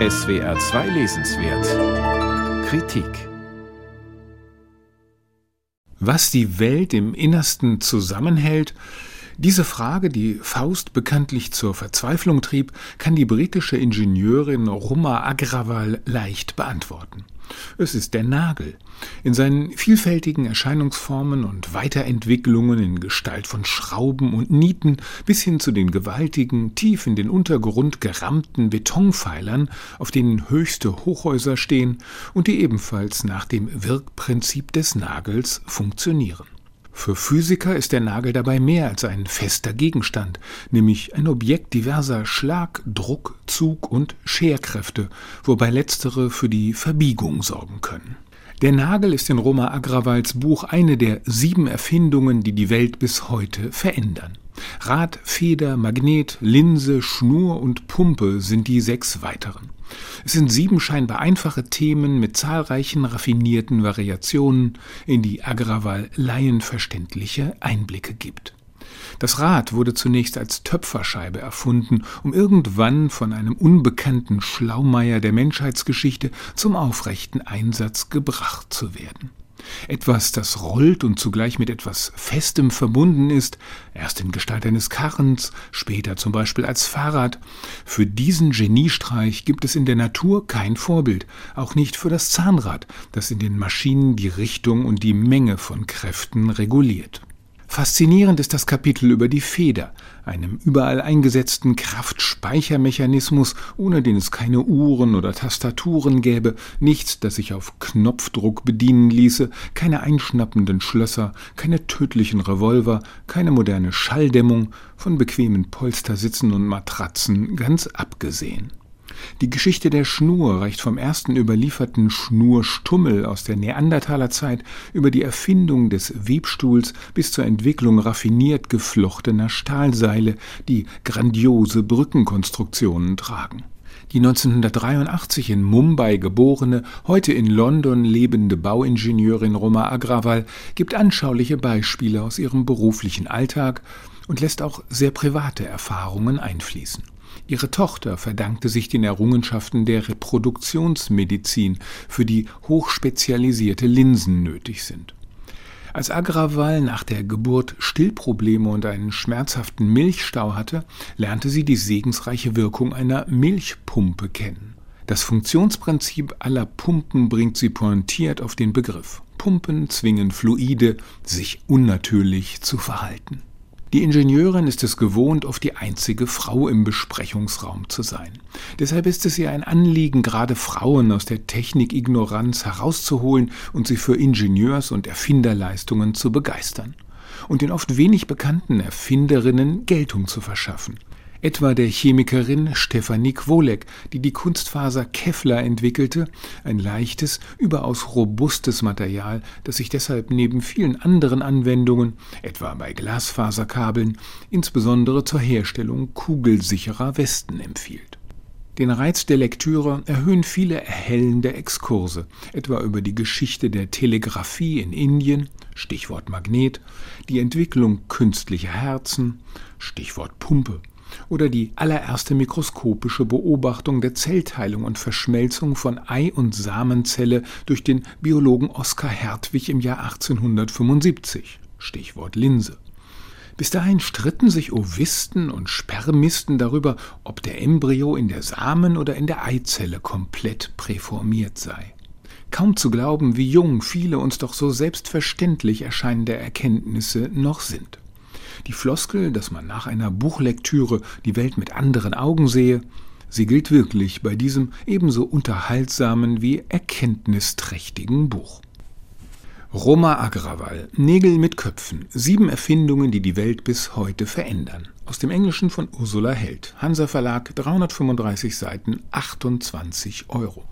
SWR 2 Lesenswert. Kritik. Was die Welt im Innersten zusammenhält, diese Frage, die Faust bekanntlich zur Verzweiflung trieb, kann die britische Ingenieurin Roma Agrawal leicht beantworten. Es ist der Nagel. In seinen vielfältigen Erscheinungsformen und Weiterentwicklungen in Gestalt von Schrauben und Nieten bis hin zu den gewaltigen, tief in den Untergrund gerammten Betonpfeilern, auf denen höchste Hochhäuser stehen und die ebenfalls nach dem Wirkprinzip des Nagels funktionieren. Für Physiker ist der Nagel dabei mehr als ein fester Gegenstand, nämlich ein Objekt diverser Schlag-, Druck-, Zug- und Scherkräfte, wobei letztere für die Verbiegung sorgen können. Der Nagel ist in Roma Agrawals Buch eine der sieben Erfindungen, die die Welt bis heute verändern. Rad, Feder, Magnet, Linse, Schnur und Pumpe sind die sechs weiteren. Es sind sieben scheinbar einfache Themen mit zahlreichen raffinierten Variationen, in die Agrawal laienverständliche Einblicke gibt. Das Rad wurde zunächst als Töpferscheibe erfunden, um irgendwann von einem unbekannten Schlaumeier der Menschheitsgeschichte zum aufrechten Einsatz gebracht zu werden. Etwas, das rollt und zugleich mit etwas Festem verbunden ist, erst in Gestalt eines Karrens, später zum Beispiel als Fahrrad. Für diesen Geniestreich gibt es in der Natur kein Vorbild, auch nicht für das Zahnrad, das in den Maschinen die Richtung und die Menge von Kräften reguliert. Faszinierend ist das Kapitel über die Feder, einem überall eingesetzten Kraftspeichermechanismus, ohne den es keine Uhren oder Tastaturen gäbe, nichts, das sich auf Knopfdruck bedienen ließe, keine einschnappenden Schlösser, keine tödlichen Revolver, keine moderne Schalldämmung, von bequemen Polstersitzen und Matratzen ganz abgesehen. Die Geschichte der Schnur reicht vom ersten überlieferten Schnurstummel aus der Neandertalerzeit über die Erfindung des Webstuhls bis zur Entwicklung raffiniert geflochtener Stahlseile, die grandiose Brückenkonstruktionen tragen. Die 1983 in Mumbai geborene, heute in London lebende Bauingenieurin Roma Agrawal gibt anschauliche Beispiele aus ihrem beruflichen Alltag und lässt auch sehr private Erfahrungen einfließen. Ihre Tochter verdankte sich den Errungenschaften der Reproduktionsmedizin, für die hochspezialisierte Linsen nötig sind. Als Agrawal nach der Geburt Stillprobleme und einen schmerzhaften Milchstau hatte, lernte sie die segensreiche Wirkung einer Milchpumpe kennen. Das Funktionsprinzip aller Pumpen bringt sie pointiert auf den Begriff. Pumpen zwingen Fluide, sich unnatürlich zu verhalten. Die Ingenieurin ist es gewohnt, oft die einzige Frau im Besprechungsraum zu sein. Deshalb ist es ihr ein Anliegen, gerade Frauen aus der Technikignoranz herauszuholen und sie für Ingenieurs- und Erfinderleistungen zu begeistern und den oft wenig bekannten Erfinderinnen Geltung zu verschaffen etwa der Chemikerin Stefanie Kwolek, die die Kunstfaser Kevlar entwickelte, ein leichtes, überaus robustes Material, das sich deshalb neben vielen anderen Anwendungen, etwa bei Glasfaserkabeln, insbesondere zur Herstellung kugelsicherer Westen empfiehlt. Den Reiz der Lektüre erhöhen viele erhellende Exkurse, etwa über die Geschichte der Telegrafie in Indien, Stichwort Magnet, die Entwicklung künstlicher Herzen, Stichwort Pumpe, oder die allererste mikroskopische Beobachtung der Zellteilung und Verschmelzung von Ei- und Samenzelle durch den Biologen Oskar Hertwig im Jahr 1875. Stichwort Linse. Bis dahin stritten sich Ovisten und Spermisten darüber, ob der Embryo in der Samen- oder in der Eizelle komplett präformiert sei. Kaum zu glauben, wie jung viele uns doch so selbstverständlich erscheinende Erkenntnisse noch sind. Die Floskel, dass man nach einer Buchlektüre die Welt mit anderen Augen sehe, sie gilt wirklich bei diesem ebenso unterhaltsamen wie erkenntnisträchtigen Buch. Roma Agrawal, Nägel mit Köpfen, sieben Erfindungen, die die Welt bis heute verändern. Aus dem Englischen von Ursula Held, Hansa Verlag, 335 Seiten, 28 Euro.